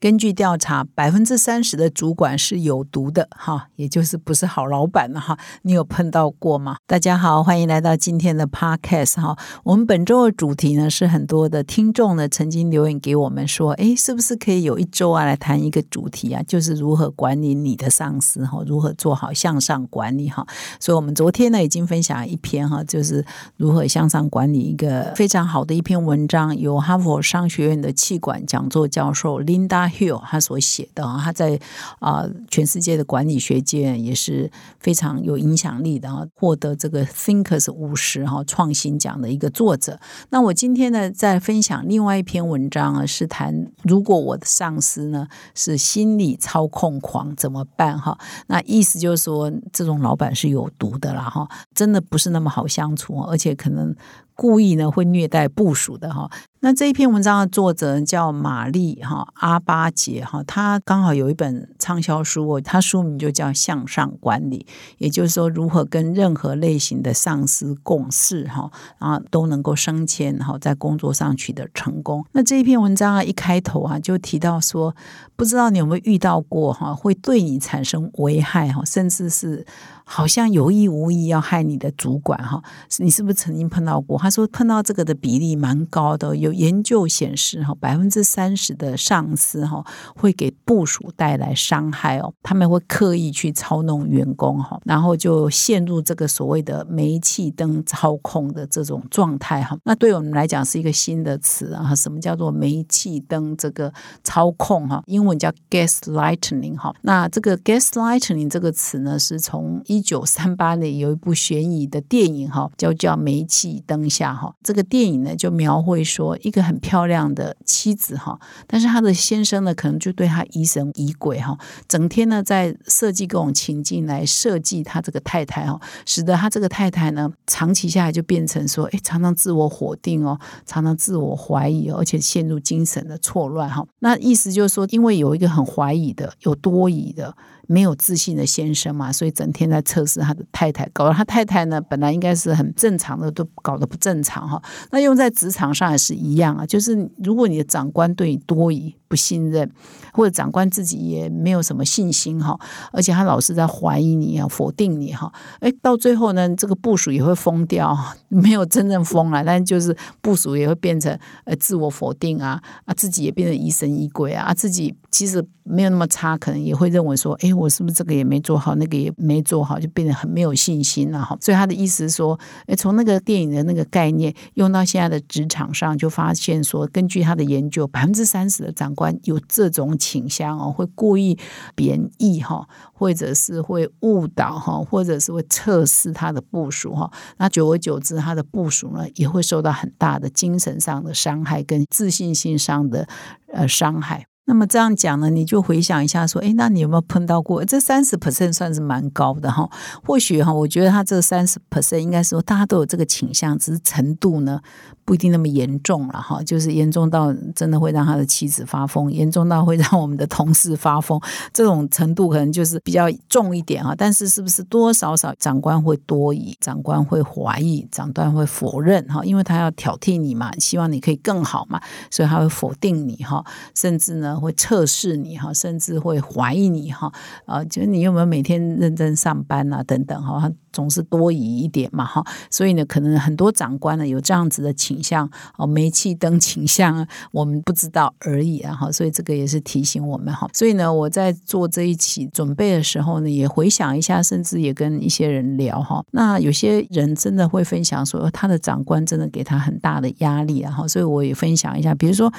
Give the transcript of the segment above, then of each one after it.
根据调查，百分之三十的主管是有毒的，哈，也就是不是好老板了，哈。你有碰到过吗？大家好，欢迎来到今天的 Podcast，哈。我们本周的主题呢，是很多的听众呢曾经留言给我们说，诶，是不是可以有一周啊来谈一个主题啊，就是如何管理你的上司，哈，如何做好向上管理，哈。所以，我们昨天呢已经分享一篇哈，就是如何向上管理一个非常好的一篇文章，由哈佛商学院的气管讲座教授 Linda。Hill 他所写的啊，他在啊全世界的管理学界也是非常有影响力的啊，获得这个 Thinkers 五十哈创新奖的一个作者。那我今天呢，在分享另外一篇文章啊，是谈如果我的上司呢是心理操控狂怎么办哈？那意思就是说，这种老板是有毒的啦哈，真的不是那么好相处，而且可能。故意呢会虐待部署的哈，那这一篇文章的作者叫玛丽哈阿巴杰哈，他刚好有一本畅销书，他书名就叫《向上管理》，也就是说如何跟任何类型的上司共事哈，然后都能够升迁哈，在工作上取得成功。那这一篇文章啊一开头啊就提到说，不知道你有没有遇到过哈，会对你产生危害哈，甚至是。好像有意无意要害你的主管哈，你是不是曾经碰到过？他说碰到这个的比例蛮高的，有研究显示哈，百分之三十的上司哈会给部署带来伤害哦，他们会刻意去操弄员工哈，然后就陷入这个所谓的煤气灯操控的这种状态哈。那对我们来讲是一个新的词啊，什么叫做煤气灯这个操控哈？因为叫 gaslighting 哈。那这个 gaslighting 这个词呢，是从一九三八年有一部悬疑的电影哈，叫叫《煤气灯下》哈。这个电影呢，就描绘说一个很漂亮的妻子哈，但是她的先生呢，可能就对她疑神疑鬼哈，整天呢在设计各种情境来设计他这个太太哈，使得他这个太太呢，长期下来就变成说，哎，常常自我否定哦，常常自我怀疑，而且陷入精神的错乱哈。那意思就是说，因为有一个很怀疑的，有多疑的。没有自信的先生嘛，所以整天在测试他的太太，搞得他太太呢，本来应该是很正常的，都搞得不正常哈。那用在职场上也是一样啊，就是如果你的长官对你多疑。不信任，或者长官自己也没有什么信心哈，而且他老是在怀疑你啊，否定你哈，哎，到最后呢，这个部署也会疯掉，没有真正疯了，但就是部署也会变成呃自我否定啊啊，自己也变成疑神疑鬼啊，自己其实没有那么差，可能也会认为说，哎，我是不是这个也没做好，那个也没做好，就变得很没有信心了哈。所以他的意思是说，哎，从那个电影的那个概念用到现在的职场上，就发现说，根据他的研究，百分之三十的长官有这种倾向哦，会故意贬义哈，或者是会误导哈，或者是会测试他的部署哈。那久而久之，他的部署呢也会受到很大的精神上的伤害跟自信心上的呃伤害。那么这样讲呢，你就回想一下说，哎，那你有没有碰到过？这三十 percent 算是蛮高的哈。或许哈，我觉得他这三十 percent 应该说大家都有这个倾向，只是程度呢。不一定那么严重了哈，就是严重到真的会让他的妻子发疯，严重到会让我们的同事发疯，这种程度可能就是比较重一点哈。但是是不是多少少长官会多疑，长官会怀疑，长官会否认哈？因为他要挑剔你嘛，希望你可以更好嘛，所以他会否定你哈，甚至呢会测试你哈，甚至会怀疑你哈啊，就是你有没有每天认真上班啊等等哈。总是多疑一点嘛，哈，所以呢，可能很多长官呢有这样子的倾向哦，煤气灯倾向，我们不知道而已啊，哈，所以这个也是提醒我们哈。所以呢，我在做这一期准备的时候呢，也回想一下，甚至也跟一些人聊哈。那有些人真的会分享说，他的长官真的给他很大的压力啊，哈，所以我也分享一下，比如说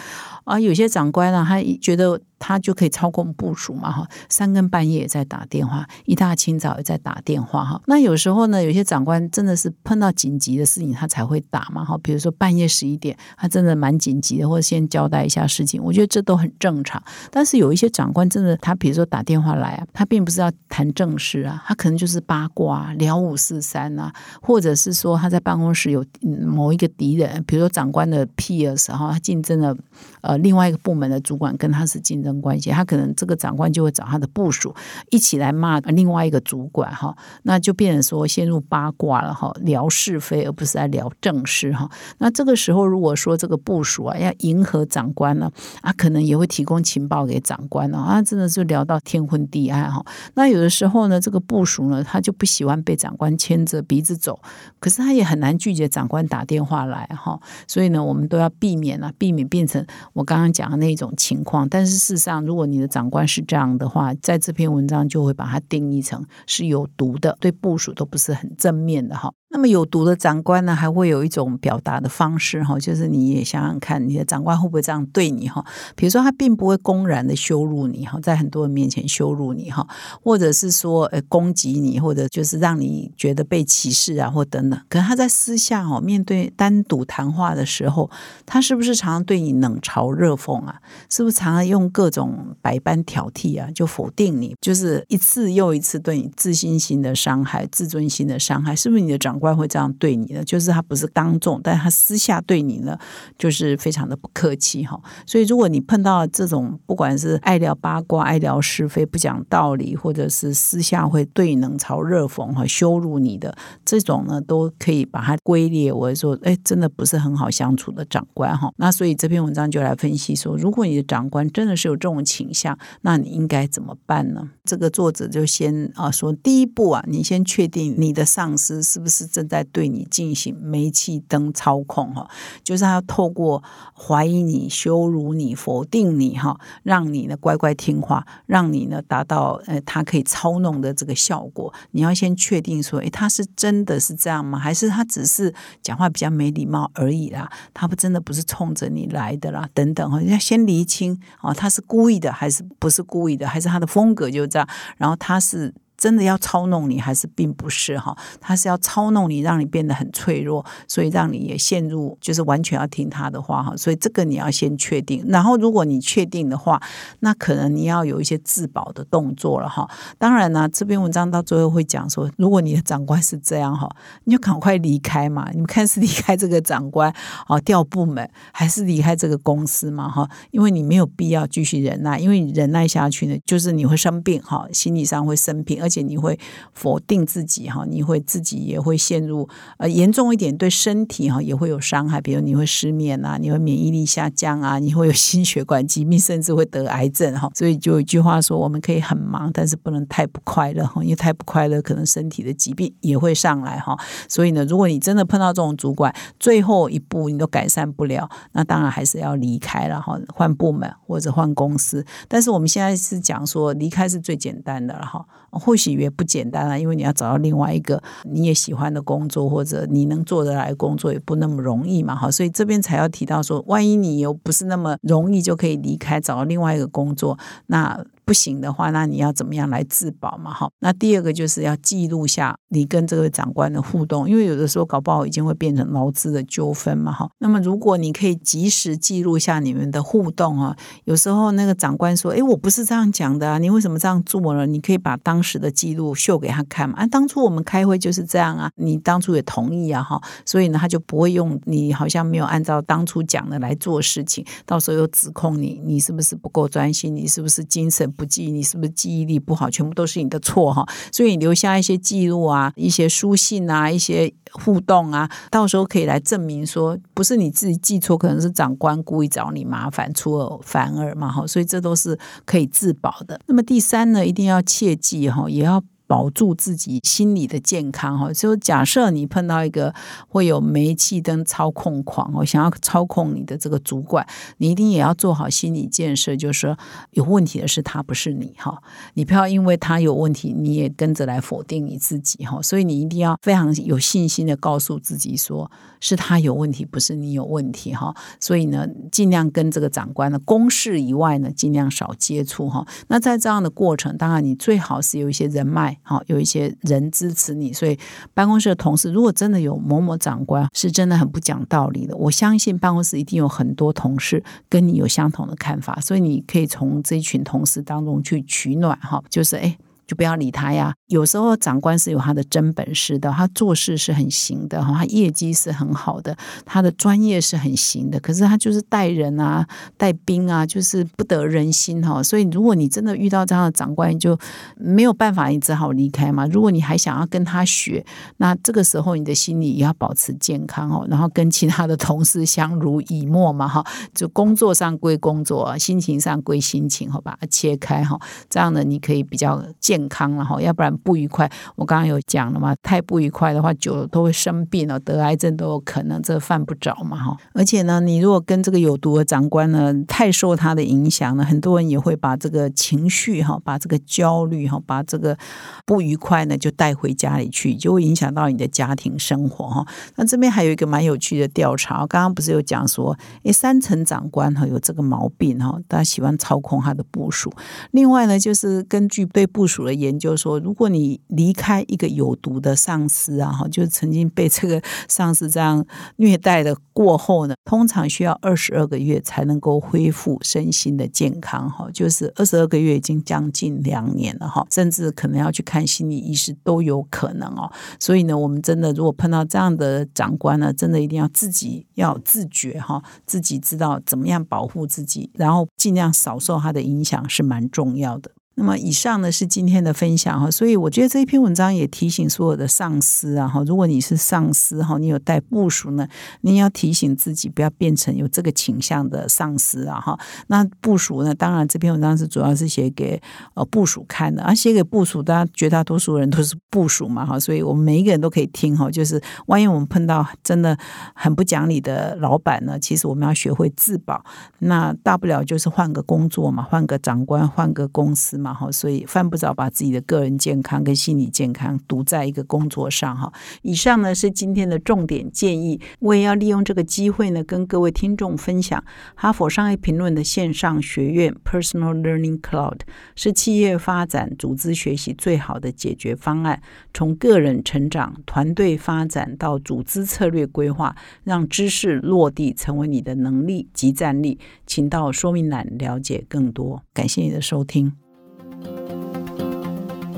啊，有些长官呢，他觉得。他就可以操控部署嘛哈，三更半夜也在打电话，一大清早也在打电话哈。那有时候呢，有些长官真的是碰到紧急的事情，他才会打嘛哈。比如说半夜十一点，他真的蛮紧急的，或者先交代一下事情，我觉得这都很正常。但是有一些长官真的，他比如说打电话来啊，他并不是要谈正事啊，他可能就是八卦聊五四三啊，或者是说他在办公室有某一个敌人，比如说长官的 peers 哈，他竞争了呃另外一个部门的主管跟他是竞争关系，他可能这个长官就会找他的部属一起来骂另外一个主管哈，那就变成说陷入八卦了哈，聊是非而不是在聊正事哈。那这个时候如果说这个部署啊要迎合长官呢啊，可能也会提供情报给长官啊，真的是聊到天昏地暗哈。那有的时候呢，这个部署呢他就不喜欢被长官牵着鼻子走，可是他也很难拒绝长官打电话来哈，所以呢，我们都要避免啊，避免变成我刚刚讲的那种情况。但是事上，如果你的长官是这样的话，在这篇文章就会把它定义成是有毒的，对部署都不是很正面的哈。那么有毒的长官呢，还会有一种表达的方式哈，就是你也想想看，你的长官会不会这样对你哈？比如说他并不会公然的羞辱你哈，在很多人面前羞辱你哈，或者是说呃攻击你，或者就是让你觉得被歧视啊，或等等。可能他在私下哦，面对单独谈话的时候，他是不是常常对你冷嘲热讽啊？是不是常常用各种百般挑剔啊，就否定你，就是一次又一次对你自信心的伤害、自尊心的伤害？是不是你的长？官会这样对你的，就是他不是当众，但他私下对你呢，就是非常的不客气哈。所以如果你碰到这种，不管是爱聊八卦、爱聊是非、不讲道理，或者是私下会对冷嘲热讽和羞辱你的这种呢，都可以把它归列为说，哎，真的不是很好相处的长官哈。那所以这篇文章就来分析说，如果你的长官真的是有这种倾向，那你应该怎么办呢？这个作者就先啊说，第一步啊，你先确定你的上司是不是。正在对你进行煤气灯操控哈，就是他透过怀疑你、羞辱你、否定你哈，让你呢乖乖听话，让你呢达到呃他可以操弄的这个效果。你要先确定说，诶，他是真的是这样吗？还是他只是讲话比较没礼貌而已啦？他不真的不是冲着你来的啦？等等哈，要先厘清啊，他是故意的还是不是故意的？还是他的风格就这样？然后他是。真的要操弄你，还是并不是哈？他是要操弄你，让你变得很脆弱，所以让你也陷入就是完全要听他的话哈。所以这个你要先确定。然后如果你确定的话，那可能你要有一些自保的动作了哈。当然呢，这篇文章到最后会讲说，如果你的长官是这样哈，你就赶快离开嘛。你们看是离开这个长官啊，调部门，还是离开这个公司嘛哈？因为你没有必要继续忍耐，因为你忍耐下去呢，就是你会生病哈，心理上会生病，而且你会否定自己哈，你会自己也会陷入呃严重一点，对身体哈也会有伤害，比如你会失眠啊，你会免疫力下降啊，你会有心血管疾病，甚至会得癌症哈。所以就有一句话说，我们可以很忙，但是不能太不快乐哈，因为太不快乐，可能身体的疾病也会上来哈。所以呢，如果你真的碰到这种主管，最后一步你都改善不了，那当然还是要离开了哈，换部门或者换公司。但是我们现在是讲说，离开是最简单的了哈，或。喜悦不简单啊，因为你要找到另外一个你也喜欢的工作，或者你能做得来工作也不那么容易嘛，哈，所以这边才要提到说，万一你又不是那么容易就可以离开，找到另外一个工作，那。不行的话，那你要怎么样来自保嘛？哈，那第二个就是要记录下你跟这个长官的互动，因为有的时候搞不好已经会变成劳资的纠纷嘛。哈，那么如果你可以及时记录下你们的互动啊，有时候那个长官说：“哎，我不是这样讲的啊，你为什么这样做了？”你可以把当时的记录秀给他看嘛。啊，当初我们开会就是这样啊，你当初也同意啊，哈，所以呢，他就不会用你好像没有按照当初讲的来做事情，到时候又指控你，你是不是不够专心？你是不是精神？不记你是不是记忆力不好？全部都是你的错哈！所以你留下一些记录啊，一些书信啊，一些互动啊，到时候可以来证明说，不是你自己记错，可能是长官故意找你麻烦，出尔反尔嘛哈！所以这都是可以自保的。那么第三呢，一定要切记哈，也要。保住自己心理的健康哈。就假设你碰到一个会有煤气灯操控狂哦，想要操控你的这个主管，你一定也要做好心理建设，就是说有问题的是他，不是你哈。你不要因为他有问题，你也跟着来否定你自己哈。所以你一定要非常有信心的告诉自己，说是他有问题，不是你有问题哈。所以呢，尽量跟这个长官的公事以外呢，尽量少接触哈。那在这样的过程，当然你最好是有一些人脉好，有一些人支持你。所以办公室的同事，如果真的有某某长官是真的很不讲道理的，我相信办公室一定有很多同事跟你有相同的看法，所以你可以从这一群同事当中去取暖哈，就是哎。就不要理他呀。有时候长官是有他的真本事的，他做事是很行的哈，他业绩是很好的，他的专业是很行的。可是他就是带人啊、带兵啊，就是不得人心哈。所以如果你真的遇到这样的长官，就没有办法，你只好离开嘛。如果你还想要跟他学，那这个时候你的心理也要保持健康哦，然后跟其他的同事相濡以沫嘛哈。就工作上归工作，心情上归心情，好把它切开哈。这样呢，你可以比较健。健康了哈，要不然不愉快。我刚刚有讲了嘛，太不愉快的话，久了都会生病了，得癌症都有可能，这犯不着嘛哈。而且呢，你如果跟这个有毒的长官呢，太受他的影响呢，很多人也会把这个情绪哈，把这个焦虑哈，把这个不愉快呢，就带回家里去，就会影响到你的家庭生活哈。那这边还有一个蛮有趣的调查，刚刚不是有讲说，诶，三层长官哈有这个毛病哈，他喜欢操控他的部署。另外呢，就是根据对部署的。研究说，如果你离开一个有毒的上司啊，哈，就曾经被这个上司这样虐待的过后呢，通常需要二十二个月才能够恢复身心的健康，哈，就是二十二个月已经将近两年了，哈，甚至可能要去看心理医师都有可能哦。所以呢，我们真的如果碰到这样的长官呢，真的一定要自己要自觉哈，自己知道怎么样保护自己，然后尽量少受他的影响是蛮重要的。那么以上呢是今天的分享哈，所以我觉得这一篇文章也提醒所有的上司啊哈，如果你是上司哈，你有带部署呢，你要提醒自己不要变成有这个倾向的上司啊哈。那部署呢，当然这篇文章是主要是写给呃部署看的，而写给部署，大家绝大多数人都是部署嘛哈，所以我们每一个人都可以听哈，就是万一我们碰到真的很不讲理的老板呢，其实我们要学会自保，那大不了就是换个工作嘛，换个长官，换个公司。嘛哈，所以犯不着把自己的个人健康跟心理健康赌在一个工作上哈。以上呢是今天的重点建议，我也要利用这个机会呢，跟各位听众分享哈佛商业评论的线上学院 Personal Learning Cloud 是企业发展、组织学习最好的解决方案。从个人成长、团队发展到组织策略规划，让知识落地成为你的能力及战力。请到说明栏了解更多。感谢你的收听。